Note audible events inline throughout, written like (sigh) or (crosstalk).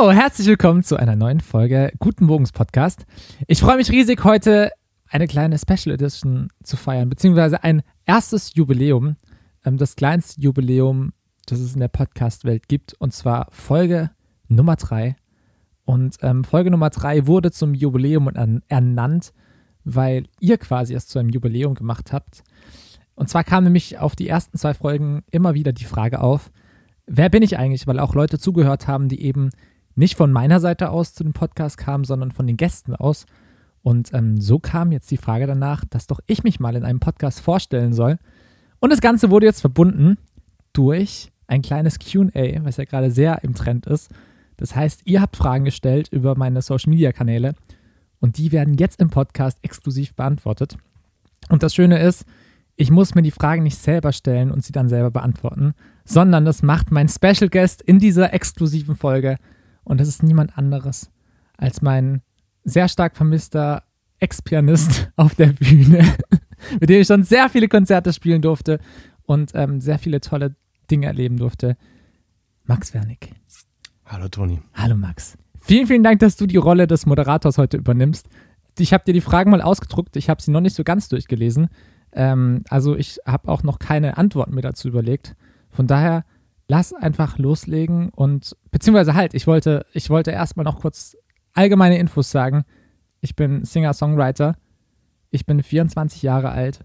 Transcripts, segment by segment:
Herzlich willkommen zu einer neuen Folge Guten Morgens Podcast. Ich freue mich riesig, heute eine kleine Special Edition zu feiern, beziehungsweise ein erstes Jubiläum, ähm, das kleinste Jubiläum, das es in der Podcast-Welt gibt, und zwar Folge Nummer 3. Und ähm, Folge Nummer 3 wurde zum Jubiläum ernannt, weil ihr quasi es zu einem Jubiläum gemacht habt. Und zwar kam nämlich auf die ersten zwei Folgen immer wieder die Frage auf, wer bin ich eigentlich? Weil auch Leute zugehört haben, die eben nicht von meiner Seite aus zu dem Podcast kamen, sondern von den Gästen aus. Und ähm, so kam jetzt die Frage danach, dass doch ich mich mal in einem Podcast vorstellen soll. Und das Ganze wurde jetzt verbunden durch ein kleines QA, was ja gerade sehr im Trend ist. Das heißt, ihr habt Fragen gestellt über meine Social Media Kanäle und die werden jetzt im Podcast exklusiv beantwortet. Und das Schöne ist, ich muss mir die Fragen nicht selber stellen und sie dann selber beantworten, sondern das macht mein Special Guest in dieser exklusiven Folge. Und das ist niemand anderes als mein sehr stark vermisster Ex-Pianist (laughs) auf der Bühne, (laughs) mit dem ich schon sehr viele Konzerte spielen durfte und ähm, sehr viele tolle Dinge erleben durfte. Max Wernick. Hallo Toni. Hallo Max. Vielen, vielen Dank, dass du die Rolle des Moderators heute übernimmst. Ich habe dir die Fragen mal ausgedruckt. Ich habe sie noch nicht so ganz durchgelesen. Ähm, also ich habe auch noch keine Antworten mir dazu überlegt. Von daher, lass einfach loslegen und beziehungsweise halt, ich wollte, ich wollte erstmal noch kurz allgemeine Infos sagen. Ich bin Singer-Songwriter. Ich bin 24 Jahre alt.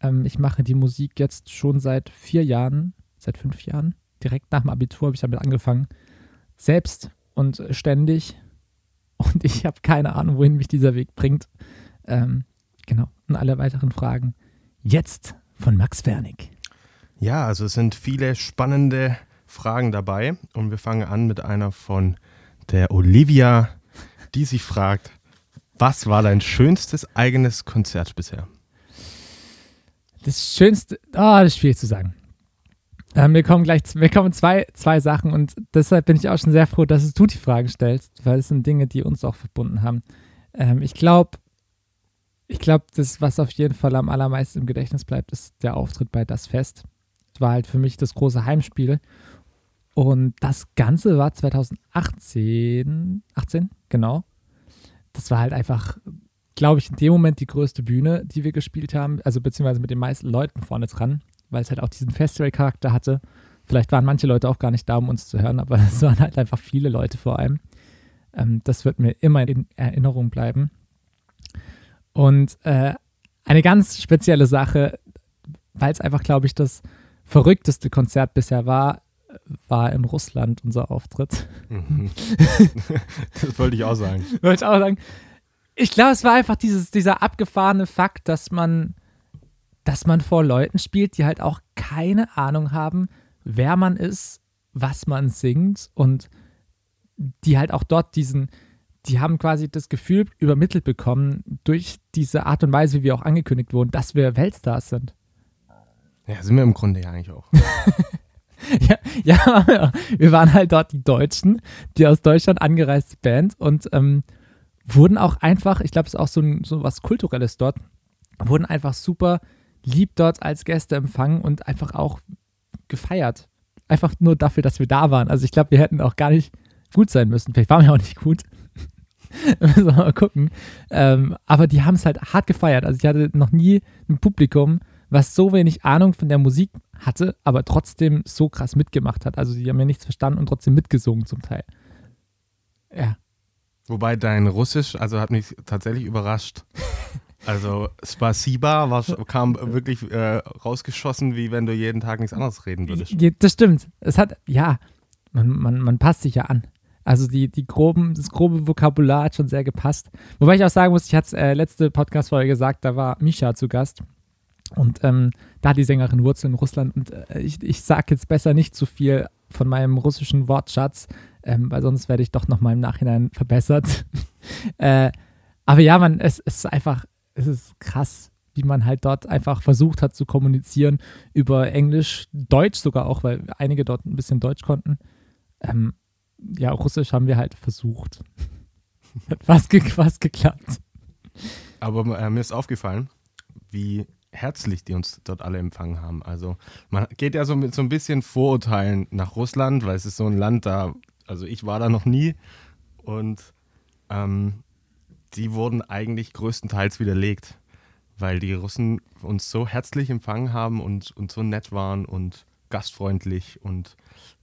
Ähm, ich mache die Musik jetzt schon seit vier Jahren, seit fünf Jahren. Direkt nach dem Abitur habe ich damit angefangen. Selbst und ständig. Und ich habe keine Ahnung, wohin mich dieser Weg bringt. Ähm, genau. Und alle weiteren Fragen jetzt von Max Wernig. Ja, also es sind viele spannende Fragen dabei und wir fangen an mit einer von der Olivia, die sich fragt, was war dein schönstes eigenes Konzert bisher? Das schönste, oh, das ist schwierig zu sagen. Ähm, mir kommen gleich mir kommen zwei, zwei Sachen und deshalb bin ich auch schon sehr froh, dass du die Fragen stellst, weil es sind Dinge, die uns auch verbunden haben. Ähm, ich glaube, ich glaube, das, was auf jeden Fall am allermeisten im Gedächtnis bleibt, ist der Auftritt bei Das Fest. War halt für mich das große Heimspiel. Und das Ganze war 2018, 18, genau. Das war halt einfach, glaube ich, in dem Moment die größte Bühne, die wir gespielt haben. Also beziehungsweise mit den meisten Leuten vorne dran, weil es halt auch diesen Festival-Charakter hatte. Vielleicht waren manche Leute auch gar nicht da, um uns zu hören, aber (laughs) es waren halt einfach viele Leute vor allem. Ähm, das wird mir immer in Erinnerung bleiben. Und äh, eine ganz spezielle Sache, weil es einfach, glaube ich, das verrückteste Konzert bisher war, war in Russland unser Auftritt. Mhm. (laughs) das wollte ich auch sagen. wollte ich auch sagen. Ich glaube, es war einfach dieses, dieser abgefahrene Fakt, dass man, dass man vor Leuten spielt, die halt auch keine Ahnung haben, wer man ist, was man singt und die halt auch dort diesen, die haben quasi das Gefühl übermittelt bekommen durch diese Art und Weise, wie wir auch angekündigt wurden, dass wir Weltstars sind. Ja, sind wir im Grunde ja eigentlich auch. (laughs) ja, ja, (laughs) wir waren halt dort die Deutschen, die aus Deutschland angereiste Band und ähm, wurden auch einfach, ich glaube, es ist auch so, ein, so was Kulturelles dort, wurden einfach super lieb dort als Gäste empfangen und einfach auch gefeiert. Einfach nur dafür, dass wir da waren. Also ich glaube, wir hätten auch gar nicht gut sein müssen. Vielleicht waren wir auch nicht gut. (laughs) Müssen wir mal gucken. Ähm, aber die haben es halt hart gefeiert. Also ich hatte noch nie ein Publikum, was so wenig Ahnung von der Musik hatte, aber trotzdem so krass mitgemacht hat. Also die haben ja nichts verstanden und trotzdem mitgesungen zum Teil. Ja. Wobei dein Russisch, also hat mich tatsächlich überrascht. (laughs) Also Spasiba war, kam wirklich äh, rausgeschossen, wie wenn du jeden Tag nichts anderes reden würdest. Das stimmt. Es hat, ja, man, man, man passt sich ja an. Also die, die groben, das grobe Vokabular hat schon sehr gepasst. Wobei ich auch sagen muss, ich hatte es äh, letzte Podcast-Folge gesagt, da war Misha zu Gast. Und ähm, da hat die Sängerin Wurzeln in Russland. Und äh, ich, ich sage jetzt besser nicht zu viel von meinem russischen Wortschatz, ähm, weil sonst werde ich doch nochmal im Nachhinein verbessert. (laughs) äh, aber ja, man, es, es ist einfach, es ist krass, wie man halt dort einfach versucht hat zu kommunizieren über Englisch, Deutsch sogar auch, weil einige dort ein bisschen Deutsch konnten. Ähm, ja, Russisch haben wir halt versucht. (laughs) Hat fast, ge fast geklappt. Aber äh, mir ist aufgefallen, wie herzlich die uns dort alle empfangen haben. Also man geht ja so mit so ein bisschen Vorurteilen nach Russland, weil es ist so ein Land, da Also ich war da noch nie und ähm, die wurden eigentlich größtenteils widerlegt, weil die Russen uns so herzlich empfangen haben und, und so nett waren und gastfreundlich und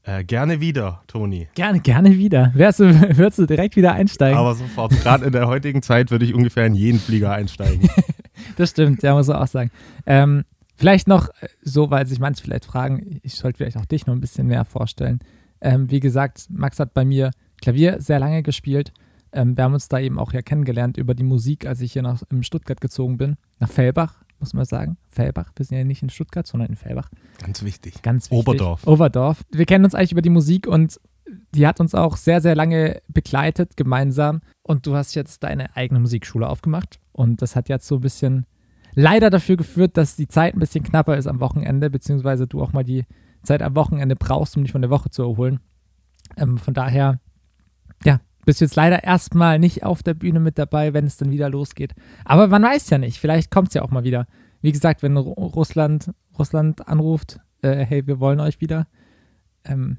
äh, gerne wieder, Toni. Gerne, gerne wieder. Wärst du, (laughs) würdest du direkt wieder einsteigen? Aber sofort. Gerade in der heutigen Zeit würde ich ungefähr in jeden Flieger einsteigen. (laughs) das stimmt, ja, muss man auch sagen. Ähm, vielleicht noch äh, so, weil sich manche vielleicht fragen, ich sollte vielleicht auch dich noch ein bisschen mehr vorstellen. Ähm, wie gesagt, Max hat bei mir Klavier sehr lange gespielt. Ähm, wir haben uns da eben auch ja kennengelernt über die Musik, als ich hier nach in Stuttgart gezogen bin, nach Fellbach, muss man sagen. Fellbach, wir sind ja nicht in Stuttgart, sondern in Fellbach. Ganz wichtig. Ganz wichtig. Oberdorf. Oberdorf. Wir kennen uns eigentlich über die Musik und die hat uns auch sehr, sehr lange begleitet, gemeinsam. Und du hast jetzt deine eigene Musikschule aufgemacht. Und das hat jetzt so ein bisschen leider dafür geführt, dass die Zeit ein bisschen knapper ist am Wochenende, beziehungsweise du auch mal die Zeit am Wochenende brauchst, um dich von der Woche zu erholen. Ähm, von daher, ja, bist jetzt leider erstmal nicht auf der Bühne mit dabei, wenn es dann wieder losgeht. Aber man weiß ja nicht, vielleicht kommt es ja auch mal wieder. Wie gesagt, wenn Russland, Russland anruft, äh, hey, wir wollen euch wieder. Ähm,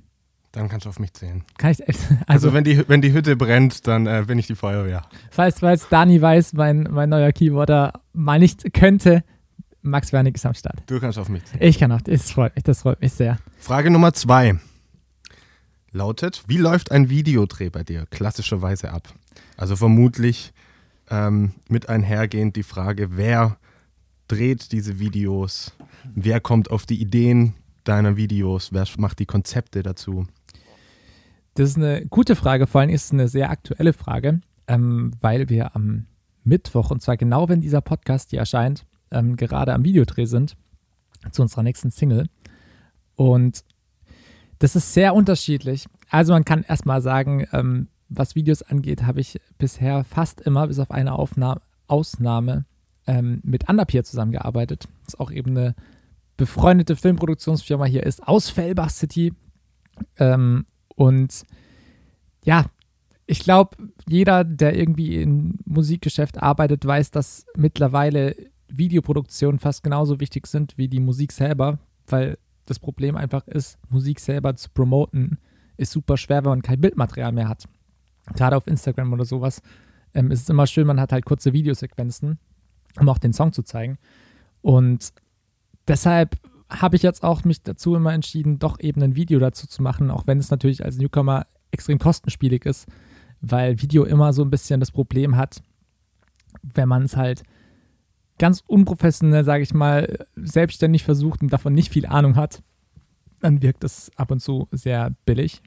dann kannst du auf mich zählen. Kann ich, (laughs) also, also wenn, die, wenn die Hütte brennt, dann äh, bin ich die Feuerwehr. Falls, falls Dani weiß, mein, mein neuer Keyboarder mal nicht könnte, Max Wernig ist am Start. Du kannst auf mich zählen. Ich kann auch, das freut mich, das freut mich sehr. Frage Nummer zwei lautet, wie läuft ein Videodreh bei dir klassischerweise ab? Also vermutlich ähm, mit einhergehend die Frage, wer dreht diese Videos, wer kommt auf die Ideen deiner Videos, wer macht die Konzepte dazu? Das ist eine gute Frage, vor allem ist es eine sehr aktuelle Frage, ähm, weil wir am Mittwoch, und zwar genau wenn dieser Podcast hier erscheint, ähm, gerade am Videodreh sind zu unserer nächsten Single. Und das ist sehr unterschiedlich. Also man kann erstmal sagen, ähm, was Videos angeht, habe ich bisher fast immer, bis auf eine Aufnahme, Ausnahme, ähm, mit Underpeer zusammengearbeitet. Das ist auch eben eine befreundete Filmproduktionsfirma hier ist, aus Fellbach City. Ähm, und ja, ich glaube, jeder, der irgendwie im Musikgeschäft arbeitet, weiß, dass mittlerweile Videoproduktionen fast genauso wichtig sind wie die Musik selber, weil das Problem einfach ist, Musik selber zu promoten, ist super schwer, wenn man kein Bildmaterial mehr hat. Gerade auf Instagram oder sowas ähm, ist es immer schön, man hat halt kurze Videosequenzen, um auch den Song zu zeigen. Und deshalb habe ich jetzt auch mich dazu immer entschieden, doch eben ein Video dazu zu machen, auch wenn es natürlich als Newcomer extrem kostenspielig ist, weil Video immer so ein bisschen das Problem hat, wenn man es halt ganz unprofessionell, sage ich mal, selbstständig versucht und davon nicht viel Ahnung hat, dann wirkt es ab und zu sehr billig.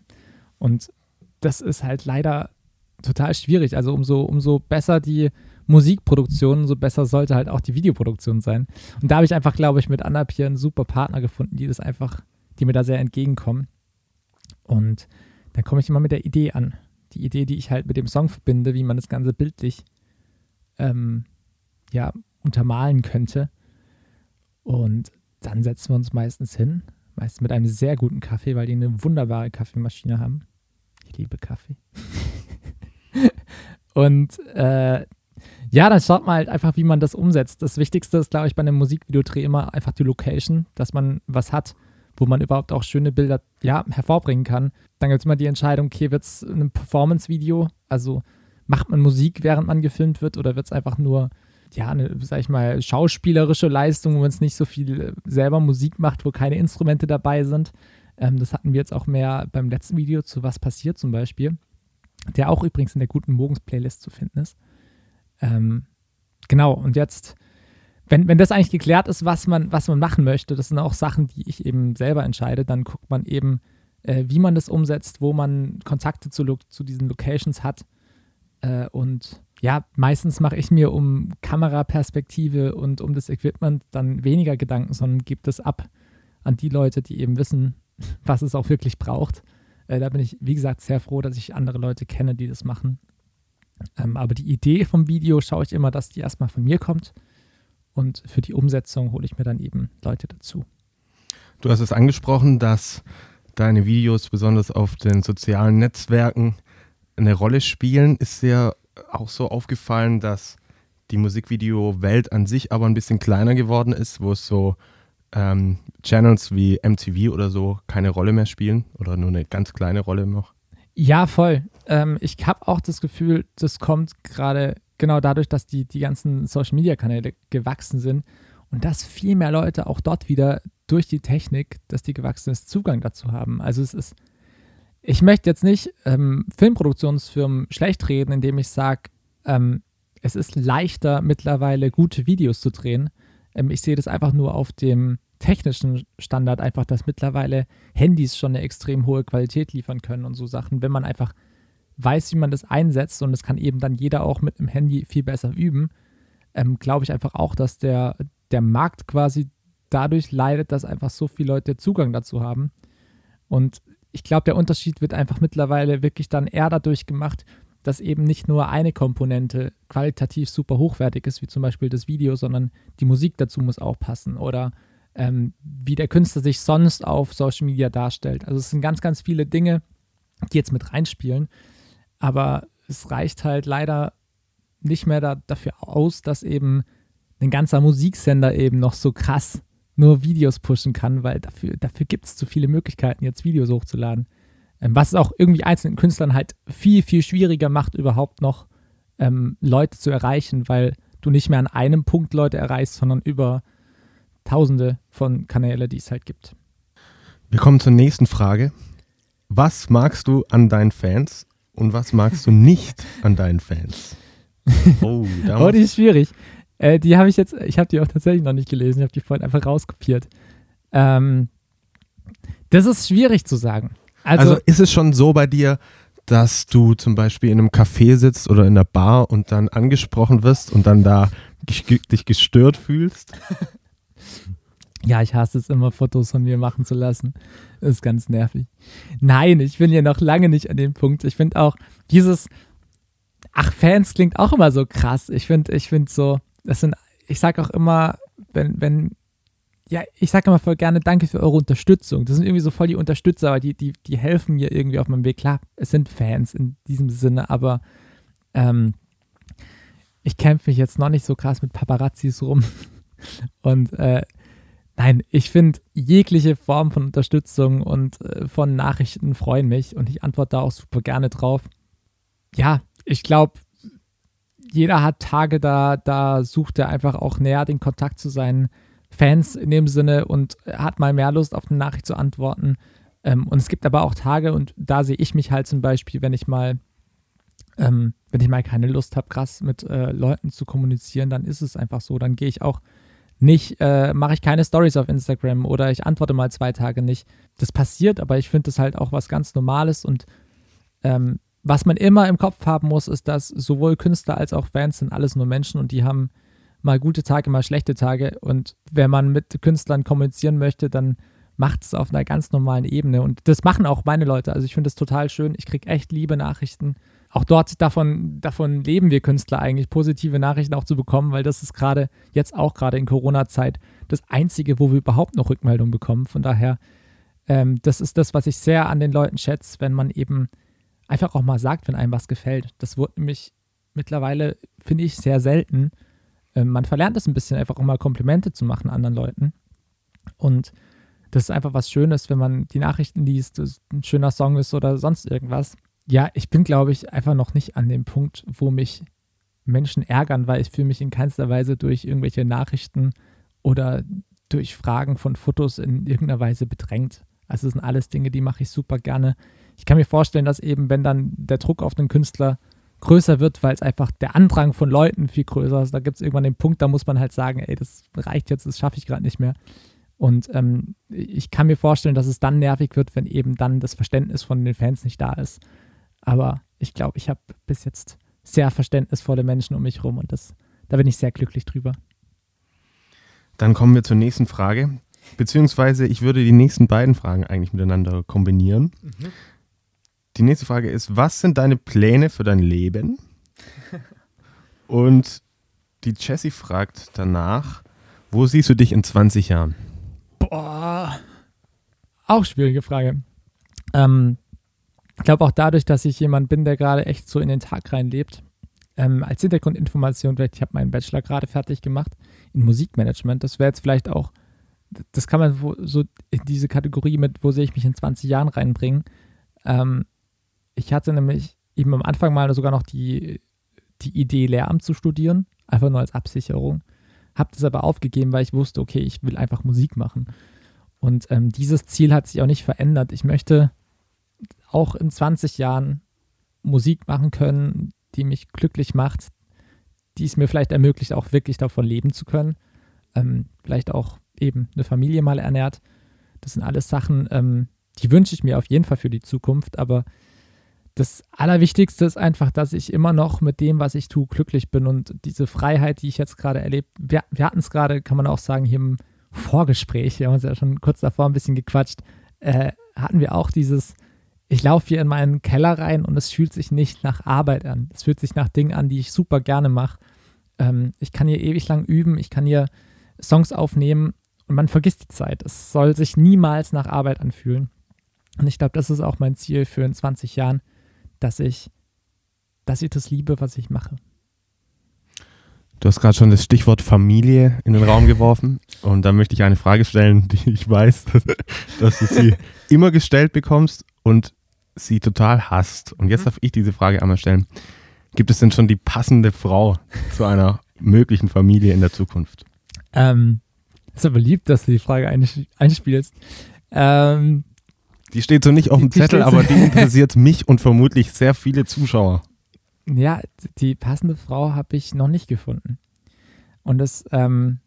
Und das ist halt leider total schwierig. Also umso, umso besser die Musikproduktion, umso besser sollte halt auch die Videoproduktion sein. Und da habe ich einfach, glaube ich, mit Annap hier einen super Partner gefunden, die das einfach, die mir da sehr entgegenkommen. Und dann komme ich immer mit der Idee an. Die Idee, die ich halt mit dem Song verbinde, wie man das Ganze bildlich ähm, ja, untermalen könnte. Und dann setzen wir uns meistens hin, meistens mit einem sehr guten Kaffee, weil die eine wunderbare Kaffeemaschine haben. Ich liebe Kaffee. (laughs) und äh, ja, dann schaut man halt einfach, wie man das umsetzt. Das Wichtigste ist, glaube ich, bei einem Musikvideodreh immer einfach die Location, dass man was hat, wo man überhaupt auch schöne Bilder ja, hervorbringen kann. Dann gibt es immer die Entscheidung, okay, wird es ein Performance-Video? Also macht man Musik, während man gefilmt wird, oder wird es einfach nur ja, eine, sag ich mal, schauspielerische Leistung, wo man es nicht so viel äh, selber Musik macht, wo keine Instrumente dabei sind. Ähm, das hatten wir jetzt auch mehr beim letzten Video zu Was passiert zum Beispiel, der auch übrigens in der guten Morgens-Playlist zu finden ist. Ähm, genau, und jetzt, wenn, wenn das eigentlich geklärt ist, was man, was man machen möchte, das sind auch Sachen, die ich eben selber entscheide, dann guckt man eben, äh, wie man das umsetzt, wo man Kontakte zu, zu diesen Locations hat äh, und ja, meistens mache ich mir um Kameraperspektive und um das Equipment dann weniger Gedanken, sondern gebe das ab an die Leute, die eben wissen, (laughs) was es auch wirklich braucht. Äh, da bin ich, wie gesagt, sehr froh, dass ich andere Leute kenne, die das machen. Ähm, aber die Idee vom Video schaue ich immer, dass die erstmal von mir kommt. Und für die Umsetzung hole ich mir dann eben Leute dazu. Du hast es angesprochen, dass deine Videos besonders auf den sozialen Netzwerken eine Rolle spielen. Ist dir auch so aufgefallen, dass die Musikvideo-Welt an sich aber ein bisschen kleiner geworden ist, wo es so ähm, Channels wie MTV oder so keine Rolle mehr spielen oder nur eine ganz kleine Rolle noch? Ja, voll. Ähm, ich habe auch das Gefühl, das kommt gerade genau dadurch, dass die, die ganzen Social-Media-Kanäle gewachsen sind und dass viel mehr Leute auch dort wieder durch die Technik, dass die gewachsen ist, Zugang dazu haben. Also es ist, ich möchte jetzt nicht ähm, Filmproduktionsfirmen schlecht reden, indem ich sage, ähm, es ist leichter mittlerweile gute Videos zu drehen. Ähm, ich sehe das einfach nur auf dem technischen Standard einfach, dass mittlerweile Handys schon eine extrem hohe Qualität liefern können und so Sachen, wenn man einfach weiß, wie man das einsetzt und das kann eben dann jeder auch mit einem Handy viel besser üben, ähm, glaube ich einfach auch, dass der, der Markt quasi dadurch leidet, dass einfach so viele Leute Zugang dazu haben. Und ich glaube, der Unterschied wird einfach mittlerweile wirklich dann eher dadurch gemacht, dass eben nicht nur eine Komponente qualitativ super hochwertig ist, wie zum Beispiel das Video, sondern die Musik dazu muss auch passen oder ähm, wie der Künstler sich sonst auf Social Media darstellt. Also es sind ganz, ganz viele Dinge, die jetzt mit reinspielen, aber es reicht halt leider nicht mehr da, dafür aus, dass eben ein ganzer Musiksender eben noch so krass nur Videos pushen kann, weil dafür, dafür gibt es zu viele Möglichkeiten, jetzt Videos hochzuladen. Ähm, was es auch irgendwie einzelnen Künstlern halt viel, viel schwieriger macht, überhaupt noch ähm, Leute zu erreichen, weil du nicht mehr an einem Punkt Leute erreichst, sondern über tausende von Kanäle, die es halt gibt. Wir kommen zur nächsten Frage. Was magst du an deinen Fans und was magst du nicht an deinen Fans? (laughs) Oh, oh die ist schwierig. Äh, die habe ich jetzt, ich habe die auch tatsächlich noch nicht gelesen. Ich habe die vorhin einfach rauskopiert. Ähm, das ist schwierig zu sagen. Also, also ist es schon so bei dir, dass du zum Beispiel in einem Café sitzt oder in einer Bar und dann angesprochen wirst und dann da dich gestört fühlst? (laughs) Ja, ich hasse es immer, Fotos von mir machen zu lassen. Das ist ganz nervig. Nein, ich bin ja noch lange nicht an dem Punkt. Ich finde auch dieses, ach, Fans klingt auch immer so krass. Ich finde, ich finde so, das sind, ich sage auch immer, wenn, wenn, ja, ich sage immer voll gerne Danke für eure Unterstützung. Das sind irgendwie so voll die Unterstützer, aber die, die, die helfen mir irgendwie auf meinem Weg. Klar, es sind Fans in diesem Sinne, aber ähm, ich kämpfe mich jetzt noch nicht so krass mit Paparazzis rum. (laughs) Und äh, nein, ich finde jegliche Form von Unterstützung und äh, von Nachrichten freuen mich und ich antworte da auch super gerne drauf. Ja, ich glaube, jeder hat Tage, da, da sucht er einfach auch näher den Kontakt zu seinen Fans in dem Sinne und hat mal mehr Lust auf eine Nachricht zu antworten. Ähm, und es gibt aber auch Tage, und da sehe ich mich halt zum Beispiel, wenn ich mal, ähm, wenn ich mal keine Lust habe, krass mit äh, Leuten zu kommunizieren, dann ist es einfach so. Dann gehe ich auch nicht, äh, mache ich keine Stories auf Instagram oder ich antworte mal zwei Tage nicht. Das passiert, aber ich finde das halt auch was ganz Normales und ähm, was man immer im Kopf haben muss, ist, dass sowohl Künstler als auch Fans sind alles nur Menschen und die haben mal gute Tage, mal schlechte Tage. Und wenn man mit Künstlern kommunizieren möchte, dann macht es auf einer ganz normalen Ebene. Und das machen auch meine Leute. Also ich finde es total schön. Ich kriege echt liebe Nachrichten auch dort davon, davon leben wir Künstler eigentlich, positive Nachrichten auch zu bekommen, weil das ist gerade, jetzt auch gerade in Corona-Zeit, das Einzige, wo wir überhaupt noch Rückmeldung bekommen. Von daher, ähm, das ist das, was ich sehr an den Leuten schätze, wenn man eben einfach auch mal sagt, wenn einem was gefällt. Das wurde nämlich mittlerweile, finde ich, sehr selten. Ähm, man verlernt es ein bisschen, einfach auch mal Komplimente zu machen anderen Leuten. Und das ist einfach was Schönes, wenn man die Nachrichten liest, ein schöner Song ist oder sonst irgendwas ja, ich bin, glaube ich, einfach noch nicht an dem Punkt, wo mich Menschen ärgern, weil ich fühle mich in keinster Weise durch irgendwelche Nachrichten oder durch Fragen von Fotos in irgendeiner Weise bedrängt. Also das sind alles Dinge, die mache ich super gerne. Ich kann mir vorstellen, dass eben, wenn dann der Druck auf den Künstler größer wird, weil es einfach der Andrang von Leuten viel größer ist, da gibt es irgendwann den Punkt, da muss man halt sagen, ey, das reicht jetzt, das schaffe ich gerade nicht mehr. Und ähm, ich kann mir vorstellen, dass es dann nervig wird, wenn eben dann das Verständnis von den Fans nicht da ist. Aber ich glaube, ich habe bis jetzt sehr verständnisvolle Menschen um mich herum und das, da bin ich sehr glücklich drüber. Dann kommen wir zur nächsten Frage. Beziehungsweise ich würde die nächsten beiden Fragen eigentlich miteinander kombinieren. Mhm. Die nächste Frage ist, was sind deine Pläne für dein Leben? (laughs) Und die Jessie fragt danach, wo siehst du dich in 20 Jahren? Boah, auch schwierige Frage. Ähm, ich glaube auch dadurch, dass ich jemand bin, der gerade echt so in den Tag reinlebt. Ähm, als Hintergrundinformation, ich habe meinen Bachelor gerade fertig gemacht in Musikmanagement. Das wäre jetzt vielleicht auch, das kann man so in diese Kategorie mit, wo sehe ich mich in 20 Jahren reinbringen. Ähm, Ich hatte nämlich eben am Anfang mal sogar noch die, die Idee, Lehramt zu studieren, einfach nur als Absicherung. Habe das aber aufgegeben, weil ich wusste, okay, ich will einfach Musik machen. Und ähm, dieses Ziel hat sich auch nicht verändert. Ich möchte auch in 20 Jahren Musik machen können, die mich glücklich macht, die es mir vielleicht ermöglicht, auch wirklich davon leben zu können. Ähm, vielleicht auch eben eine Familie mal ernährt. Das sind alles Sachen, ähm, die wünsche ich mir auf jeden Fall für die Zukunft. Aber das Allerwichtigste ist einfach, dass ich immer noch mit dem, was ich tue, glücklich bin und diese Freiheit, die ich jetzt gerade erlebt. Wir, wir hatten es gerade, kann man auch sagen, hier im Vorgespräch, wir haben uns ja schon kurz davor ein bisschen gequatscht, äh, hatten wir auch dieses, ich laufe hier in meinen Keller rein und es fühlt sich nicht nach Arbeit an. Es fühlt sich nach Dingen an, die ich super gerne mache. Ähm, ich kann hier ewig lang üben, ich kann hier Songs aufnehmen und man vergisst die Zeit. Es soll sich niemals nach Arbeit anfühlen. Und ich glaube, das ist auch mein Ziel für in 20 Jahren, dass ich, dass ich das liebe, was ich mache. Du hast gerade schon das Stichwort Familie in den Raum geworfen und da möchte ich eine Frage stellen, die ich weiß, (laughs) dass du sie immer gestellt bekommst und sie total hasst. Und jetzt mhm. darf ich diese Frage einmal stellen. Gibt es denn schon die passende Frau zu einer möglichen Familie in der Zukunft? Ähm, ist aber lieb, dass du die Frage einspielst. Ähm, die steht so nicht auf dem Zettel, aber die (laughs) interessiert mich und vermutlich sehr viele Zuschauer. Ja, die passende Frau habe ich noch nicht gefunden. Und das ähm,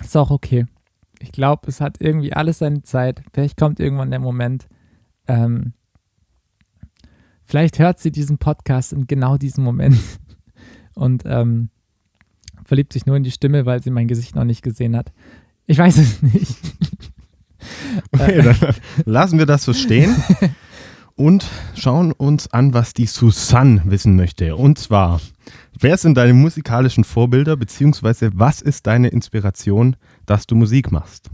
ist auch okay. Ich glaube, es hat irgendwie alles seine Zeit. Vielleicht kommt irgendwann der Moment. Ähm, vielleicht hört sie diesen Podcast in genau diesem Moment (laughs) und ähm, verliebt sich nur in die Stimme, weil sie mein Gesicht noch nicht gesehen hat. Ich weiß es nicht. (laughs) (laughs) Okay, dann lassen wir das so stehen und schauen uns an, was die Susanne wissen möchte. Und zwar, wer sind deine musikalischen Vorbilder, beziehungsweise was ist deine Inspiration, dass du Musik machst?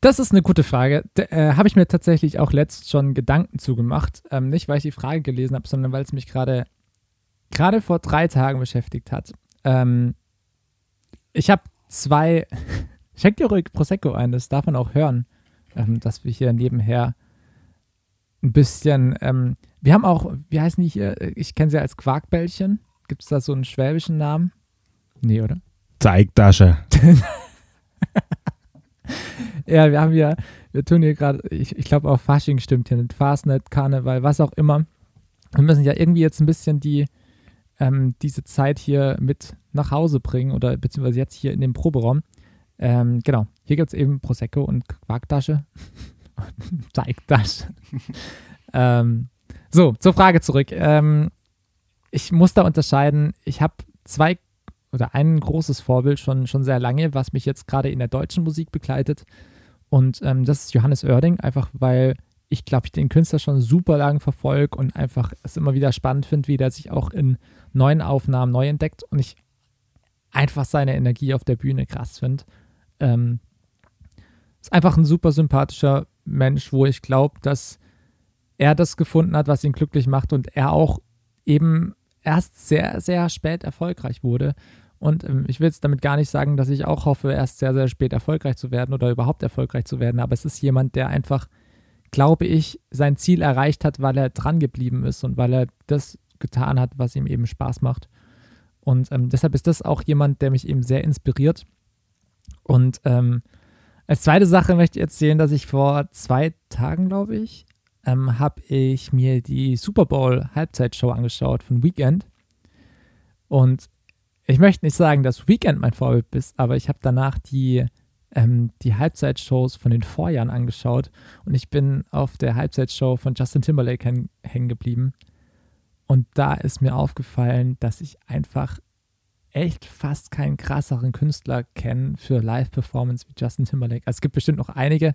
Das ist eine gute Frage. Äh, habe ich mir tatsächlich auch letzt schon Gedanken zugemacht. Ähm, nicht, weil ich die Frage gelesen habe, sondern weil es mich gerade gerade vor drei Tagen beschäftigt hat. Ähm, ich habe zwei Schenk dir ruhig Prosecco ein, das darf man auch hören, ähm, dass wir hier nebenher ein bisschen, ähm, wir haben auch, wie heißen die hier? Ich kenne sie als Quarkbällchen. Gibt es da so einen schwäbischen Namen? Nee, oder? Zeigtasche. (laughs) ja, wir haben hier, wir tun hier gerade, ich, ich glaube auch Fasching stimmt hier nicht, Fastnet, Karneval, was auch immer. Wir müssen ja irgendwie jetzt ein bisschen die, ähm, diese Zeit hier mit nach Hause bringen oder beziehungsweise jetzt hier in dem Proberaum. Ähm, genau, hier gibt es eben Prosecco und Quarktasche. (laughs) Teigtasche. ähm, so, zur Frage zurück. Ähm, ich muss da unterscheiden. Ich habe zwei oder ein großes Vorbild schon, schon sehr lange, was mich jetzt gerade in der deutschen Musik begleitet. Und ähm, das ist Johannes Oerding, einfach weil ich glaube, ich den Künstler schon super lang verfolge und einfach es immer wieder spannend finde, wie der sich auch in neuen Aufnahmen neu entdeckt und ich einfach seine Energie auf der Bühne krass finde. Ähm, ist einfach ein super sympathischer Mensch, wo ich glaube, dass er das gefunden hat, was ihn glücklich macht und er auch eben erst sehr, sehr spät erfolgreich wurde. Und ähm, ich will jetzt damit gar nicht sagen, dass ich auch hoffe, erst sehr, sehr spät erfolgreich zu werden oder überhaupt erfolgreich zu werden, aber es ist jemand, der einfach, glaube ich, sein Ziel erreicht hat, weil er dran geblieben ist und weil er das getan hat, was ihm eben Spaß macht. Und ähm, deshalb ist das auch jemand, der mich eben sehr inspiriert und ähm, als zweite Sache möchte ich erzählen, dass ich vor zwei Tagen, glaube ich, ähm, habe ich mir die Super Bowl Halbzeitshow angeschaut von Weekend. Und ich möchte nicht sagen, dass Weekend mein Vorbild ist, aber ich habe danach die, ähm, die Halbzeitshows von den Vorjahren angeschaut und ich bin auf der Halbzeitshow von Justin Timberlake hängen geblieben. Und da ist mir aufgefallen, dass ich einfach echt fast keinen krasseren Künstler kennen für Live-Performance wie Justin Timberlake. Also es gibt bestimmt noch einige,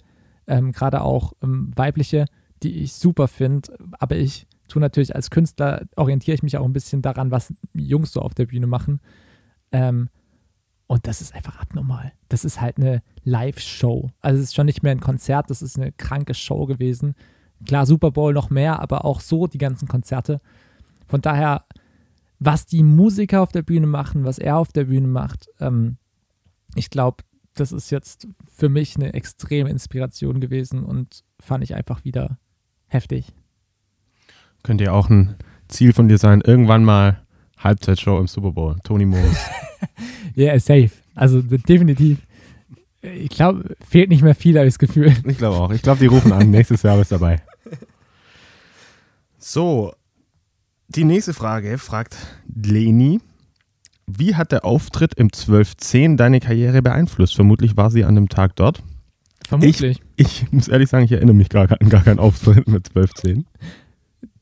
ähm, gerade auch ähm, weibliche, die ich super finde, aber ich tue natürlich als Künstler, orientiere ich mich auch ein bisschen daran, was Jungs so auf der Bühne machen. Ähm, und das ist einfach abnormal. Das ist halt eine Live-Show. Also es ist schon nicht mehr ein Konzert, das ist eine kranke Show gewesen. Klar, Super Bowl noch mehr, aber auch so die ganzen Konzerte. Von daher was die Musiker auf der Bühne machen, was er auf der Bühne macht. Ähm, ich glaube, das ist jetzt für mich eine extreme Inspiration gewesen und fand ich einfach wieder heftig. Könnte ja auch ein Ziel von dir sein, irgendwann mal Halbzeitshow im Super Bowl. Tony Moos. (laughs) Ja, yeah, safe. Also definitiv. Ich glaube, fehlt nicht mehr viel, habe ich das Gefühl. Ich glaube auch. Ich glaube, die rufen an. Nächstes Jahr bist dabei. (laughs) So, die nächste Frage fragt Leni. Wie hat der Auftritt im 1210 deine Karriere beeinflusst? Vermutlich war sie an dem Tag dort. Vermutlich. Ich, ich muss ehrlich sagen, ich erinnere mich gar, an gar keinen Auftritt mit 1210.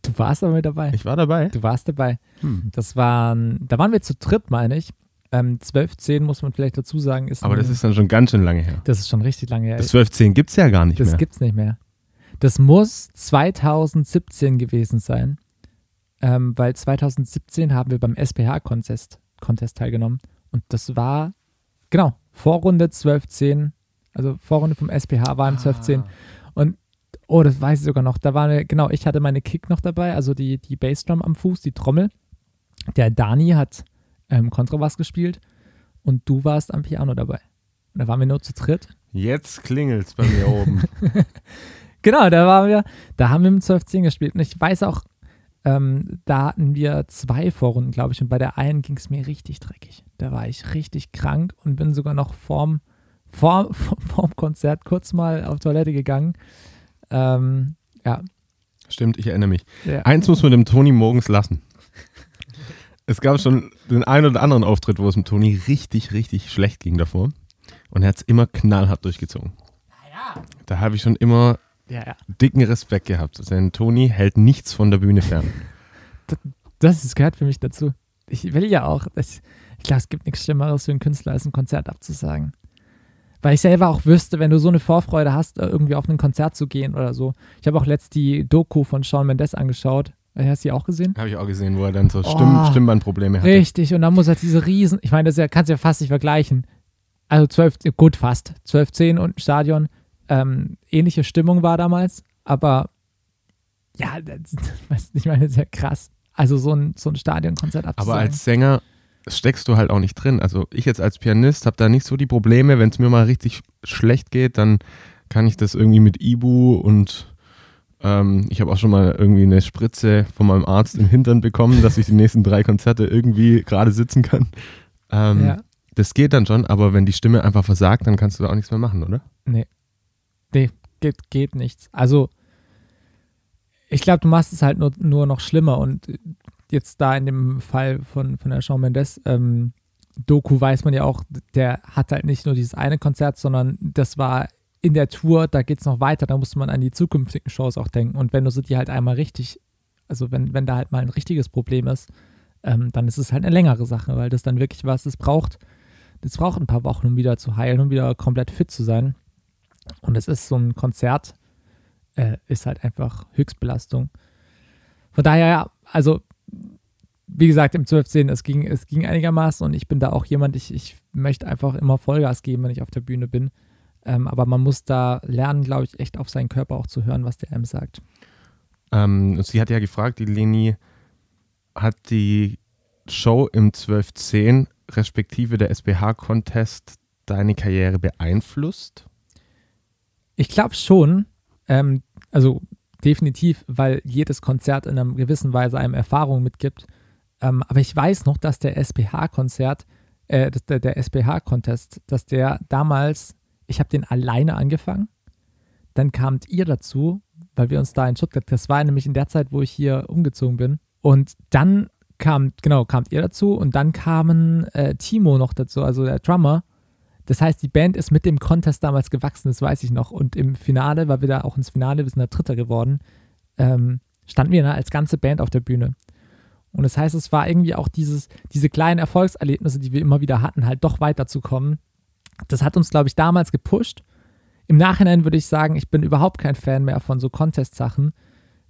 Du warst aber mit dabei. Ich war dabei. Du warst dabei. Hm. Das waren, da waren wir zu dritt, meine ich. Ähm, 1210 muss man vielleicht dazu sagen. Ist aber ein, das ist dann schon ganz schön lange her. Das ist schon richtig lange her. Das 1210 gibt es ja gar nicht das mehr. Das gibt es nicht mehr. Das muss 2017 gewesen sein, ähm, weil 2017 haben wir beim SPH-Contest Contest teilgenommen. Und das war, genau, Vorrunde 1210, also Vorrunde vom SPH war im ah. 1210. Und Oh, das weiß ich sogar noch. Da war eine, genau, ich hatte meine Kick noch dabei, also die, die Bassdrum am Fuß, die Trommel. Der Dani hat ähm, Kontrabass gespielt und du warst am Piano dabei. Und da waren wir nur zu dritt. Jetzt klingelt's bei mir oben. (laughs) genau, da waren wir, da haben wir im 1210 gespielt. Und ich weiß auch, ähm, da hatten wir zwei Vorrunden, glaube ich, und bei der einen ging es mir richtig dreckig. Da war ich richtig krank und bin sogar noch vorm, vorm, (laughs) vorm Konzert kurz mal auf Toilette gegangen ähm, ja. Stimmt, ich erinnere mich. Ja. Eins muss man dem Toni morgens lassen. Es gab schon den einen oder anderen Auftritt, wo es dem Toni richtig, richtig schlecht ging davor. Und er hat es immer knallhart durchgezogen. Ja. Da habe ich schon immer ja, ja. dicken Respekt gehabt. Denn Toni hält nichts von der Bühne fern. (laughs) Das, das gehört für mich dazu. Ich will ja auch, das, ich glaube, es gibt nichts Schlimmeres für einen Künstler, als ein Konzert abzusagen. Weil ich selber auch wüsste, wenn du so eine Vorfreude hast, äh, irgendwie auf ein Konzert zu gehen oder so. Ich habe auch letzt die Doku von Shawn Mendes angeschaut. Äh, hast du die auch gesehen? Habe ich auch gesehen, wo er dann so Stimm oh, Stimmbandprobleme hatte. Richtig, und dann muss er diese Riesen, ich meine, das kannst du ja fast nicht vergleichen. Also 12, gut fast, 12, 10 und ein Stadion. Ähm, ähnliche Stimmung war damals, aber ja, das, (laughs) ich meine, das ist ja krass. Also so ein, so ein Stadionkonzert abzusagen. Aber als Sänger steckst du halt auch nicht drin. Also ich jetzt als Pianist habe da nicht so die Probleme. Wenn es mir mal richtig schlecht geht, dann kann ich das irgendwie mit Ibu und ähm, ich habe auch schon mal irgendwie eine Spritze von meinem Arzt im Hintern bekommen, dass ich die nächsten drei Konzerte irgendwie gerade sitzen kann. Ähm, ja. Das geht dann schon, aber wenn die Stimme einfach versagt, dann kannst du da auch nichts mehr machen, oder? Nee. Nee, geht, geht nichts. Also ich glaube, du machst es halt nur, nur noch schlimmer und jetzt da in dem Fall von, von der Shawn Mendes ähm, Doku weiß man ja auch, der hat halt nicht nur dieses eine Konzert, sondern das war in der Tour, da geht es noch weiter, da muss man an die zukünftigen Shows auch denken. Und wenn du sie halt einmal richtig, also wenn, wenn da halt mal ein richtiges Problem ist, ähm, dann ist es halt eine längere Sache, weil das dann wirklich was, es braucht, das braucht ein paar Wochen, um wieder zu heilen, um wieder komplett fit zu sein. Und es ist so ein Konzert, äh, ist halt einfach Höchstbelastung. Von daher, ja, also wie gesagt, im 12.10, es ging, es ging einigermaßen und ich bin da auch jemand, ich, ich möchte einfach immer Vollgas geben, wenn ich auf der Bühne bin. Ähm, aber man muss da lernen, glaube ich, echt auf seinen Körper auch zu hören, was der einem sagt. Ähm, sie hat ja gefragt, die Leni, hat die Show im 12.10 respektive der SBH-Contest deine Karriere beeinflusst? Ich glaube schon. Ähm, also definitiv, weil jedes Konzert in einer gewissen Weise einem Erfahrung mitgibt. Ähm, aber ich weiß noch, dass der SPH-Konzert, äh, der, der SPH-Contest, dass der damals, ich habe den alleine angefangen. Dann kamt ihr dazu, weil wir uns da in Stuttgart, das war nämlich in der Zeit, wo ich hier umgezogen bin. Und dann kam, genau, kamt ihr dazu und dann kamen äh, Timo noch dazu, also der Drummer. Das heißt, die Band ist mit dem Contest damals gewachsen, das weiß ich noch. Und im Finale, weil wir da auch ins Finale, wir sind da Dritter geworden, ähm, standen wir da als ganze Band auf der Bühne. Und das heißt, es war irgendwie auch dieses, diese kleinen Erfolgserlebnisse, die wir immer wieder hatten, halt doch weiterzukommen. Das hat uns, glaube ich, damals gepusht. Im Nachhinein würde ich sagen, ich bin überhaupt kein Fan mehr von so Contest-Sachen,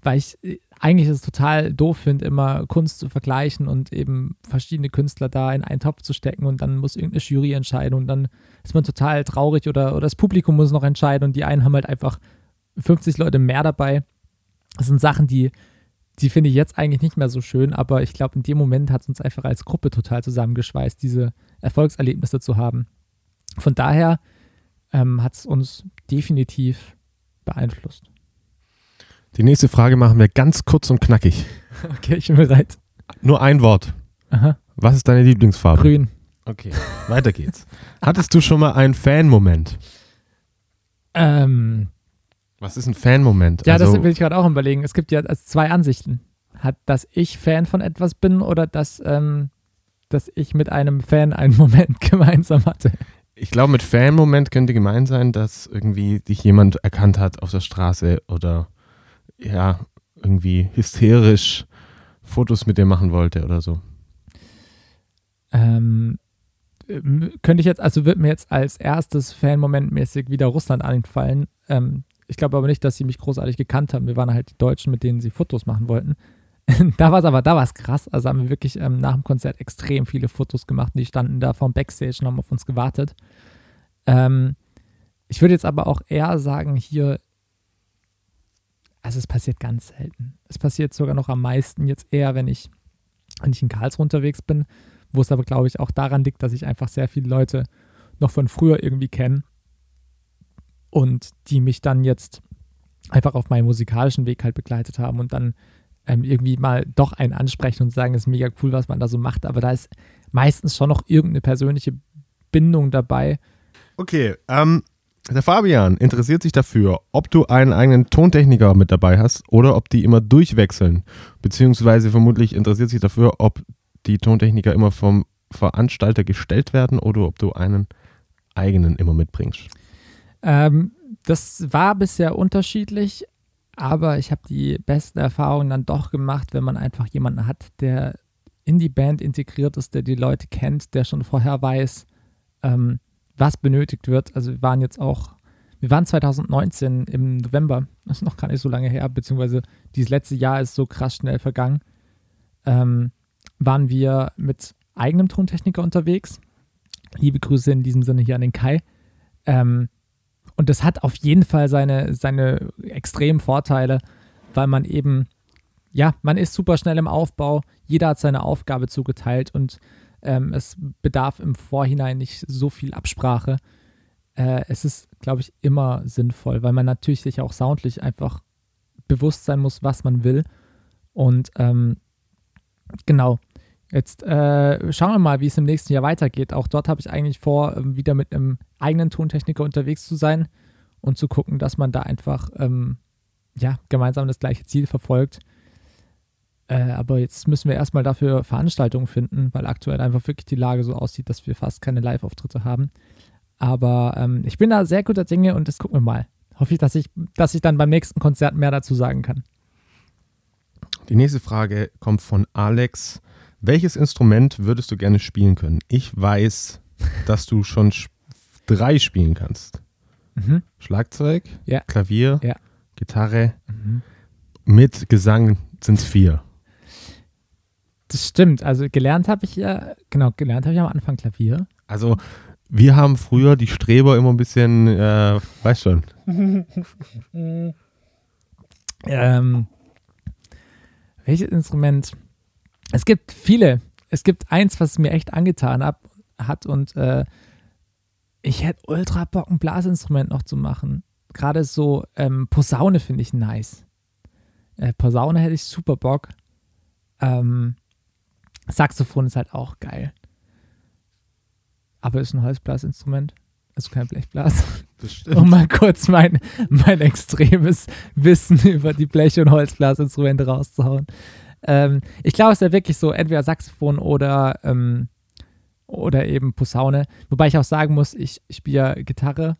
weil ich eigentlich es total doof finde, immer Kunst zu vergleichen und eben verschiedene Künstler da in einen Topf zu stecken und dann muss irgendeine Jury entscheiden und dann ist man total traurig oder, oder das Publikum muss noch entscheiden und die einen haben halt einfach 50 Leute mehr dabei. Das sind Sachen, die die finde ich jetzt eigentlich nicht mehr so schön, aber ich glaube, in dem Moment hat es uns einfach als Gruppe total zusammengeschweißt, diese Erfolgserlebnisse zu haben. Von daher ähm, hat es uns definitiv beeinflusst. Die nächste Frage machen wir ganz kurz und knackig. (laughs) Okay, ich bin bereit. Nur ein Wort. Aha. Was ist deine Lieblingsfarbe? Grün. Okay, weiter geht's. Hattest du schon mal einen Fan-Moment? Ähm, Was ist ein Fan-Moment? ja, also, das will ich gerade auch überlegen. Es gibt ja also zwei Ansichten. Hat, dass ich Fan von etwas bin oder dass, ähm, dass ich mit einem Fan einen (laughs) Moment gemeinsam hatte. ich glaube, mit Fan-Moment könnte gemeint sein, dass irgendwie dich jemand erkannt hat auf der Straße oder ja, irgendwie hysterisch Fotos mit dir machen wollte oder so. Ähm, könnte ich jetzt, also wird mir jetzt als erstes Fan-Moment mäßig wieder Russland einfallen. Ähm, ich glaube aber nicht, dass sie mich großartig gekannt haben. Wir waren halt die Deutschen, mit denen sie Fotos machen wollten. (laughs) da war es aber, da war es krass. Also haben wir wirklich ähm, nach dem Konzert extrem viele Fotos gemacht. Die standen da vom Backstage und haben auf uns gewartet. Ähm, ich würde jetzt aber auch eher sagen, hier, also es passiert ganz selten. Es passiert sogar noch am meisten jetzt eher, wenn ich, wenn ich in Karlsruhe unterwegs bin, wo es aber, glaube ich, auch daran liegt, dass ich einfach sehr viele Leute noch von früher irgendwie kenne und die mich dann jetzt einfach auf meinem musikalischen Weg halt begleitet haben und dann ähm, irgendwie mal doch einen ansprechen und sagen, es ist mega cool, was man da so macht. Aber da ist meistens schon noch irgendeine persönliche Bindung dabei. Okay, ähm, der Fabian interessiert sich dafür, ob du einen eigenen Tontechniker mit dabei hast oder ob die immer durchwechseln. Beziehungsweise vermutlich interessiert sich dafür, ob die Tontechniker immer vom Veranstalter gestellt werden oder ob du einen eigenen immer mitbringst. Ähm, das war bisher unterschiedlich, aber ich habe die besten Erfahrungen dann doch gemacht, wenn man einfach jemanden hat, der in die Band integriert ist, der die Leute kennt, der schon vorher weiß, ähm, was benötigt wird. Also wir waren jetzt auch, wir waren 2019 im November, das ist noch gar nicht so lange her, beziehungsweise dieses letzte Jahr ist so krass schnell vergangen, ähm, waren wir mit eigenem Tontechniker unterwegs. Liebe Grüße in diesem Sinne hier an den Kai. Ähm, und das hat auf jeden Fall seine, seine extremen Vorteile, weil man eben, ja, man ist super schnell im Aufbau, jeder hat seine Aufgabe zugeteilt und ähm, es bedarf im Vorhinein nicht so viel Absprache. Äh, es ist, glaube ich, immer sinnvoll, weil man natürlich sich auch soundlich einfach bewusst sein muss, was man will. Und ähm, genau, jetzt äh, schauen wir mal, wie es im nächsten Jahr weitergeht. Auch dort habe ich eigentlich vor, ähm, wieder mit einem eigenen Tontechniker unterwegs zu sein und zu gucken, dass man da einfach ähm, ja, gemeinsam das gleiche Ziel verfolgt. Äh, aber jetzt müssen wir erstmal dafür Veranstaltungen finden, weil aktuell einfach wirklich die Lage so aussieht, dass wir fast keine Live-Auftritte haben. Aber ähm, ich bin da sehr guter Dinge und das gucken wir mal. Hoffe ich, dass ich, dass ich dann beim nächsten Konzert mehr dazu sagen kann. Die nächste Frage kommt von Alex. Welches Instrument würdest du gerne spielen können? Ich weiß, dass du schon sch- drei spielen kannst. Mhm. Schlagzeug, Ja. Klavier, Ja. Gitarre. Mhm. Mit Gesang sind es vier. Das stimmt. Also gelernt habe ich ja, genau, gelernt habe ich am Anfang Klavier. Also wir haben früher die Streber immer ein bisschen, äh, weißt schon, (laughs) Ähm, welches Instrument? Es gibt viele. Es gibt eins, was mir echt angetan hab, hat und äh, ich hätte ultra Bock, ein Blasinstrument noch zu machen. Gerade so ähm, Posaune finde ich nice. Äh, Posaune hätte ich super Bock. Ähm, Saxophon ist halt auch geil. Aber ist ein Holzblasinstrument. Also kein Blechblas. das (laughs) stimmt. um mal kurz mein, mein extremes Wissen (laughs) über die Blech- und Holzblasinstrumente rauszuhauen. Ähm, ich glaube, es ist ja wirklich so, entweder Saxophon oder, ähm, oder eben Posaune. Wobei ich auch sagen muss, ich, ich spiele ja Gitarre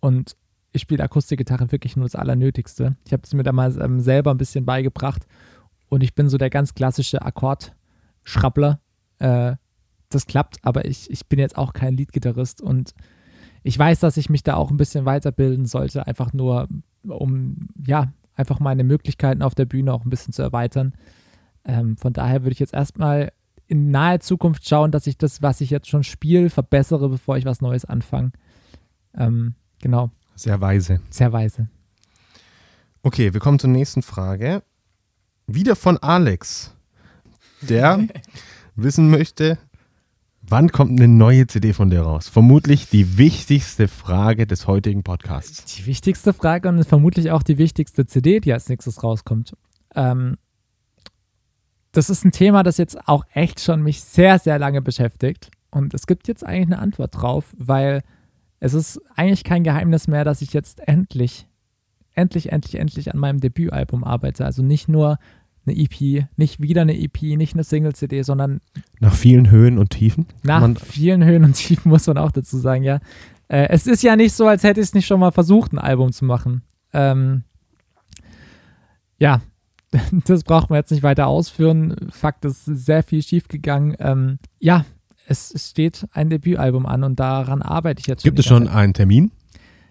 und ich spiele Akustikgitarre wirklich nur das Allernötigste. Ich habe es mir da mal ähm, selber ein bisschen beigebracht und ich bin so der ganz klassische Akkordschrabbler. Äh, das klappt, aber ich, ich bin jetzt auch kein Leadgitarrist und ich weiß, dass ich mich da auch ein bisschen weiterbilden sollte, einfach nur, um ja, einfach meine Möglichkeiten auf der Bühne auch ein bisschen zu erweitern. Ähm, von daher würde ich jetzt erstmal in naher Zukunft schauen, dass ich das, was ich jetzt schon spiele, verbessere, bevor ich was Neues anfange. Ähm, genau, Sehr weise. sehr weise. Okay, wir kommen zur nächsten Frage. Wieder von Alex, der wissen möchte, Wann kommt eine neue CD von dir raus? Vermutlich die wichtigste Frage des heutigen Podcasts. Die wichtigste Frage und vermutlich auch die wichtigste CD, die als nächstes rauskommt. Ähm, das ist ein Thema, das jetzt auch echt schon mich sehr, sehr lange beschäftigt. Und es gibt jetzt eigentlich eine Antwort drauf, weil es ist eigentlich kein Geheimnis mehr, dass ich jetzt endlich, endlich, endlich, endlich an meinem Debütalbum arbeite. Also nicht nur eine EP, nicht wieder eine EP, nicht eine Single-CD, sondern nach vielen Höhen und Tiefen. Nach vielen Höhen und Tiefen (laughs) muss man auch dazu sagen, ja. Äh, es ist ja nicht so, als hätte ich es nicht schon mal versucht, ein Album zu machen. Ähm, ja, (laughs) das braucht man jetzt nicht weiter ausführen. Fakt ist, sehr viel schiefgegangen. Ähm, ja, es steht ein Debütalbum an und daran arbeite ich jetzt schon. Gibt es schon einen Termin?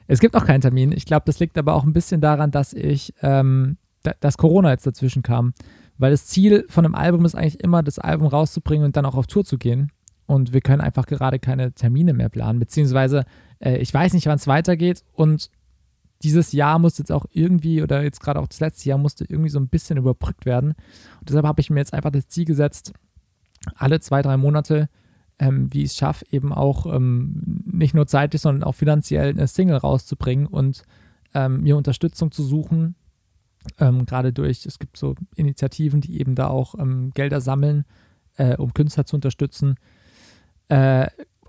Es gibt auch keinen Termin. Ich glaube, das liegt aber auch ein bisschen daran, dass ich, ähm, da, dass Corona jetzt dazwischen kam. Weil das Ziel von einem Album ist eigentlich immer, das Album rauszubringen und dann auch auf Tour zu gehen. Und wir können einfach gerade keine Termine mehr planen. Beziehungsweise, äh, ich weiß nicht, wann es weitergeht. Und dieses Jahr musste jetzt auch irgendwie, oder jetzt gerade auch das letzte Jahr, musste irgendwie so ein bisschen überbrückt werden. Und deshalb habe ich mir jetzt einfach das Ziel gesetzt, alle zwei, drei Monate, ähm, wie ich es schaffe, eben auch ähm, nicht nur zeitlich, sondern auch finanziell eine Single rauszubringen und ähm, mir Unterstützung zu suchen. Ähm, gerade durch, es gibt so Initiativen, die eben da auch ähm, Gelder sammeln, äh, um Künstler zu unterstützen, äh,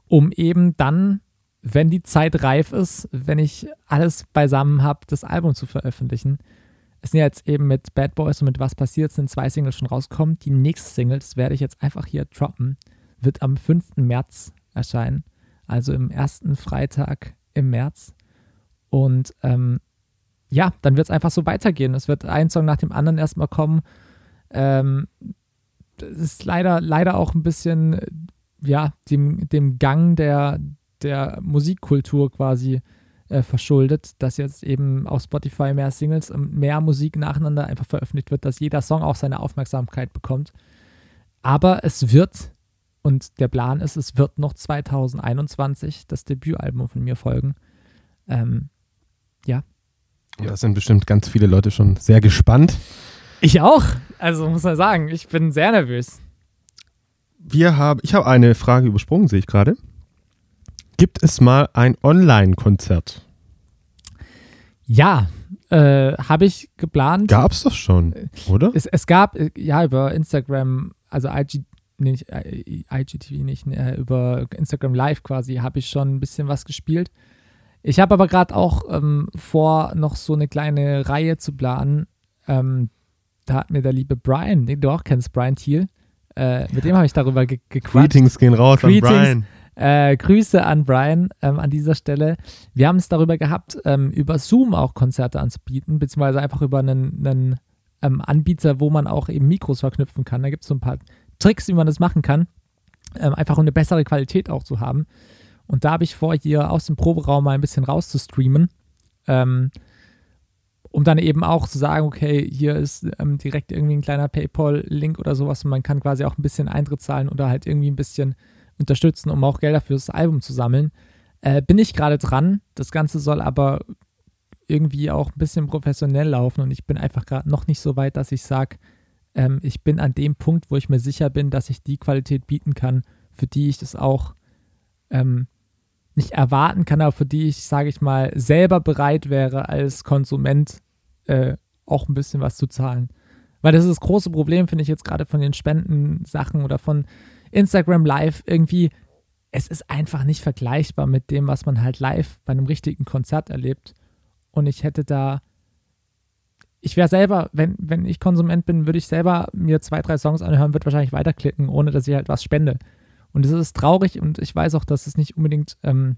um eben dann wenn die Zeit reif ist, wenn ich alles beisammen habe, das Album zu veröffentlichen. Es sind ja jetzt eben mit Bad Boys und mit Was passiert sind zwei Singles schon rausgekommen. Die nächste Single, das werde ich jetzt einfach hier droppen, wird am 5. März erscheinen. Also im ersten Freitag im März. Und ähm, ja, dann wird es einfach so weitergehen. Es wird ein Song nach dem anderen erstmal kommen. Ähm, das ist leider, leider auch ein bisschen, ja, dem, dem Gang der, der Musikkultur quasi äh, verschuldet, dass jetzt eben auf Spotify mehr Singles und mehr Musik nacheinander einfach veröffentlicht wird, dass jeder Song auch seine Aufmerksamkeit bekommt. Aber es wird, und der Plan ist, es wird noch 2021 das Debütalbum von mir folgen. Ähm, ja. Und da sind bestimmt ganz viele Leute schon sehr gespannt. Ich auch. Also muss man sagen, ich bin sehr nervös. Wir haben, ich habe eine Frage übersprungen, sehe ich gerade gibt es mal ein Online-Konzert? Ja, äh, habe ich geplant. Gab es doch schon, oder? Es, es, gab, äh, ja, über Instagram, also IG, nicht, äh, IGTV nicht, äh, über Instagram Live quasi, habe ich schon ein bisschen was gespielt. Ich habe aber gerade auch ähm, vor, noch so eine kleine Reihe zu planen. Ähm, da hat mir der liebe Brian, den du auch kennst, Brian Thiel, äh, mit dem habe ich darüber ge gequatscht. Greetings gehen raus Greetings. an Brian. Äh, Grüße an Brian ähm, an dieser Stelle. Wir haben es darüber gehabt, ähm, über Zoom auch Konzerte anzubieten, beziehungsweise einfach über einen, einen ähm, Anbieter, wo man auch eben Mikros verknüpfen kann. Da gibt es so ein paar Tricks, wie man das machen kann, ähm, einfach um eine bessere Qualität auch zu haben. Und da habe ich vor, hier aus dem Proberaum mal ein bisschen rauszustreamen. Ähm, um dann eben auch zu sagen, okay, hier ist ähm, direkt irgendwie ein kleiner PayPal-Link oder sowas und man kann quasi auch ein bisschen Eintritt zahlen oder halt irgendwie ein bisschen unterstützen, um auch Gelder fürs Album zu sammeln. Äh, bin ich gerade dran. Das Ganze soll aber irgendwie auch ein bisschen professionell laufen und ich bin einfach gerade noch nicht so weit, dass ich sage, ähm, ich bin an dem Punkt, wo ich mir sicher bin, dass ich die Qualität bieten kann, für die ich das auch ähm, nicht erwarten kann, aber für die ich, sage ich mal, selber bereit wäre, als Konsument äh, auch ein bisschen was zu zahlen. Weil das ist das große Problem, finde ich jetzt gerade von den Spendensachen oder von Instagram Live irgendwie, es ist einfach nicht vergleichbar mit dem, was man halt live bei einem richtigen Konzert erlebt. Und ich hätte da, ich wäre selber, wenn, wenn ich Konsument bin, würde ich selber mir zwei, drei Songs anhören, würde wahrscheinlich weiterklicken, ohne dass ich halt was spende. Und es ist traurig und ich weiß auch, dass es nicht unbedingt, ähm,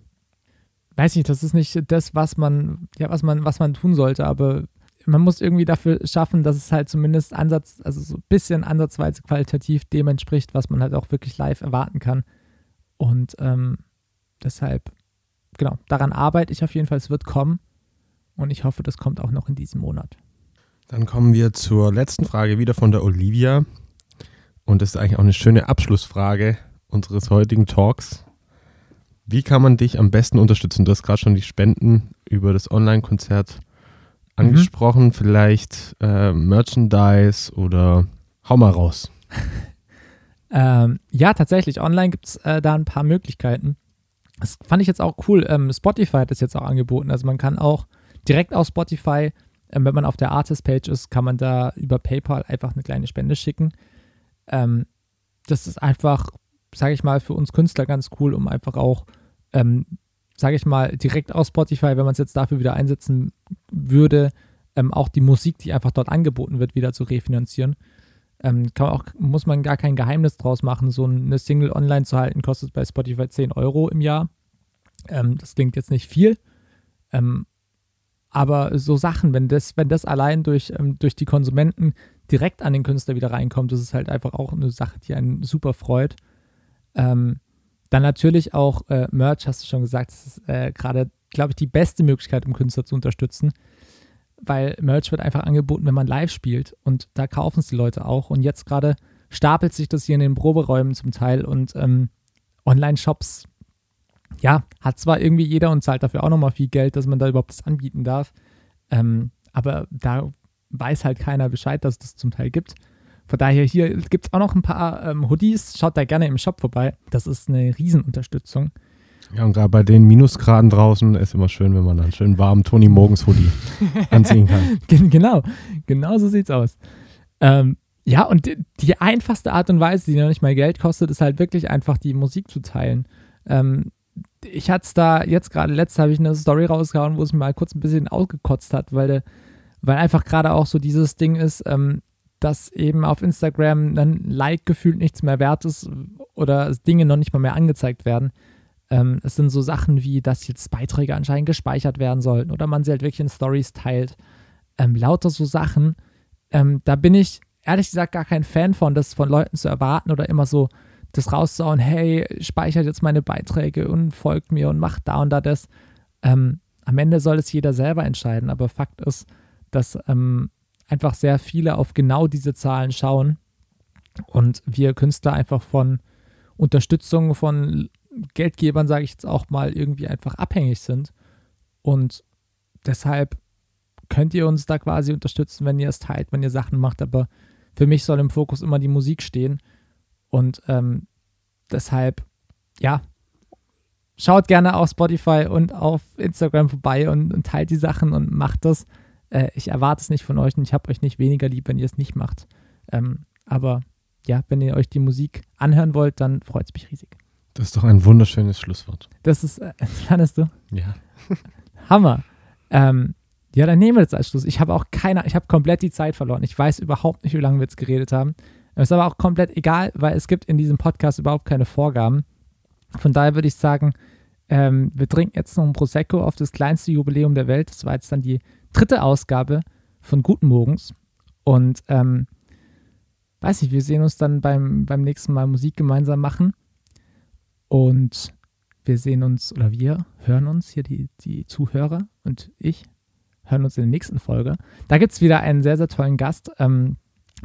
weiß nicht, das ist nicht das, was man, ja, was man, was man tun sollte, aber man muss irgendwie dafür schaffen, dass es halt zumindest Ansatz, also so ein bisschen ansatzweise qualitativ dem entspricht, was man halt auch wirklich live erwarten kann. Und ähm, deshalb, genau, daran arbeite ich auf jeden Fall. Es wird kommen. Und ich hoffe, das kommt auch noch in diesem Monat. Dann kommen wir zur letzten Frage wieder von der Olivia. Und das ist eigentlich auch eine schöne Abschlussfrage unseres heutigen Talks. Wie kann man dich am besten unterstützen? Du hast gerade schon die Spenden über das Online-Konzert angesprochen. Mhm. Vielleicht äh, Merchandise oder hau mal raus. (laughs) Ähm, ja, tatsächlich. Online gibt es äh, da ein paar Möglichkeiten. Das fand ich jetzt auch cool. Ähm, Spotify hat das jetzt auch angeboten. Also man kann auch direkt auf Spotify, ähm, wenn man auf der Artist-Page ist, kann man da über PayPal einfach eine kleine Spende schicken. Ähm, das ist einfach, sage ich mal, für uns Künstler ganz cool, um einfach auch, ähm, sage ich mal, direkt aus Spotify, wenn man es jetzt dafür wieder einsetzen würde, ähm, auch die Musik, die einfach dort angeboten wird, wieder zu refinanzieren. Ähm, kann auch, muss man gar kein Geheimnis draus machen. So eine Single online zu halten, kostet bei Spotify 10 Euro im Jahr. Ähm, das klingt jetzt nicht viel. Ähm, aber so Sachen, wenn das, wenn das allein durch, ähm, durch die Konsumenten direkt an den Künstler wieder reinkommt, das ist halt einfach auch eine Sache, die einen super freut. Ähm, dann natürlich auch äh, Merch, hast du schon gesagt, das ist äh, gerade, glaube ich, die beste Möglichkeit, um Künstler zu unterstützen weil Merch wird einfach angeboten, wenn man live spielt und da kaufen es die Leute auch. Und jetzt gerade stapelt sich das hier in den Proberäumen zum Teil und ähm, Online-Shops, ja, hat zwar irgendwie jeder und zahlt dafür auch nochmal viel Geld, dass man da überhaupt das anbieten darf, ähm, aber da weiß halt keiner Bescheid, dass es das zum Teil gibt. Von daher hier gibt es auch noch ein paar ähm, Hoodies, schaut da gerne im Shop vorbei. Das ist eine Riesenunterstützung. Ja, und gerade bei den Minusgraden draußen ist immer schön, wenn man dann schön warm Toni Morgens Hoodie (laughs) anziehen kann. genau, genau so sieht's aus. Ähm, ja, und die, die, einfachste Art und Weise, die noch nicht mal Geld kostet, ist halt wirklich einfach die Musik zu teilen. Ähm, ich hatte es da jetzt gerade, letztes habe ich eine Story rausgehauen, wo es mir mal kurz ein bisschen ausgekotzt hat, weil, weil einfach gerade auch so dieses Ding ist, ähm, dass eben auf Instagram ein Like gefühlt nichts mehr wert ist oder Dinge noch nicht mal mehr angezeigt werden. Ähm, es sind so Sachen wie, dass jetzt Beiträge anscheinend gespeichert werden sollten oder man sie halt wirklich in Stories teilt. Ähm, lauter so Sachen. Ähm, da bin ich ehrlich gesagt gar kein Fan von, das von Leuten zu erwarten oder immer so das rauszuhauen, hey, speichert jetzt meine Beiträge und folgt mir und macht da und da das. Ähm, am Ende soll es jeder selber entscheiden, aber Fakt ist, dass ähm, einfach sehr viele auf genau diese Zahlen schauen und wir Künstler einfach von Unterstützung von Geldgebern, sage ich jetzt auch mal, irgendwie einfach abhängig sind. Und deshalb könnt ihr uns da quasi unterstützen, wenn ihr es teilt, wenn ihr Sachen macht. Aber für mich soll im Fokus immer die Musik stehen. Und ähm, deshalb, ja, schaut gerne auf Spotify und auf Instagram vorbei und, und teilt die Sachen und macht das. Äh, ich erwarte es nicht von euch und ich habe euch nicht weniger lieb, wenn ihr es nicht macht. Ähm, aber ja, wenn ihr euch die Musik anhören wollt, dann freut es mich riesig. Das ist doch ein wunderschönes Schlusswort. Das ist, äh, (laughs) fandest du? Ja. (laughs) Hammer. Ähm, ja, dann nehmen wir das als Schluss. Ich habe auch keine, ich habe komplett die Zeit verloren. Ich weiß überhaupt nicht, wie lange wir jetzt geredet haben. Es ist aber auch komplett egal, weil es gibt in diesem Podcast überhaupt keine Vorgaben. Von daher würde ich sagen, ähm, wir trinken jetzt noch ein Prosecco auf das kleinste Jubiläum der Welt. Das war jetzt dann die dritte Ausgabe von Guten Morgens. Und ähm, weiß nicht, wir sehen uns dann beim, beim nächsten Mal Musik gemeinsam machen. Und wir sehen uns, oder wir hören uns, hier die, die Zuhörer und ich hören uns in der nächsten Folge. Da gibt es wieder einen sehr, sehr tollen Gast, ähm,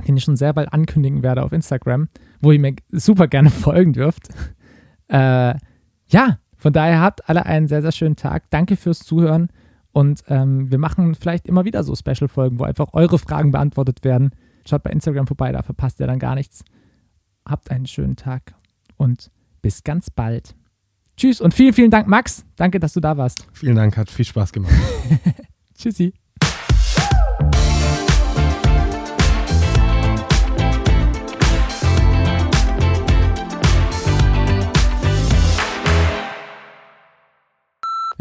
den ich schon sehr bald ankündigen werde auf Instagram, wo ihr mir super gerne (laughs) folgen dürft. Äh, ja, von daher habt alle einen sehr, sehr schönen Tag. Danke fürs Zuhören und ähm, wir machen vielleicht immer wieder so Special-Folgen, wo einfach eure Fragen beantwortet werden. Schaut bei Instagram vorbei, da verpasst ihr dann gar nichts. Habt einen schönen Tag und bis ganz bald. Tschüss und vielen, vielen Dank, Max. Danke, dass du da warst. Vielen Dank, hat viel Spaß gemacht. (laughs) Tschüssi.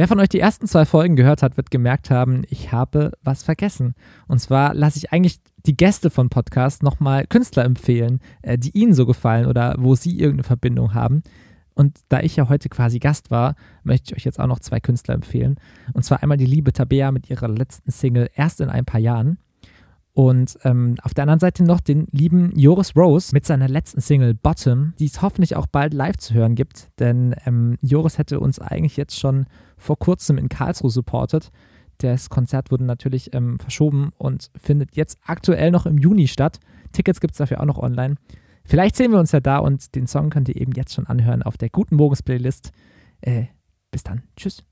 Wer von euch die ersten zwei Folgen gehört hat, wird gemerkt haben, ich habe was vergessen. Und zwar lasse ich eigentlich die Gäste von Podcast nochmal Künstler empfehlen, äh, die ihnen so gefallen oder wo sie irgendeine Verbindung haben. Und da ich ja heute quasi Gast war, möchte ich euch jetzt auch noch zwei Künstler empfehlen. Und zwar einmal die liebe Tabea mit ihrer letzten Single Erst in ein paar Jahren. Und ähm, auf der anderen Seite noch den lieben Joris Rose mit seiner letzten Single Bottom, die es hoffentlich auch bald live zu hören gibt. Denn ähm, Joris hätte uns eigentlich jetzt schon vor kurzem in Karlsruhe supportet. Das Konzert wurde natürlich ähm, verschoben und findet jetzt aktuell noch im Juni statt. Tickets gibt es dafür auch noch online. Vielleicht sehen wir uns ja da und den Song könnt ihr eben jetzt schon anhören auf der Guten Morgens Playlist. Äh, bis dann. Tschüss.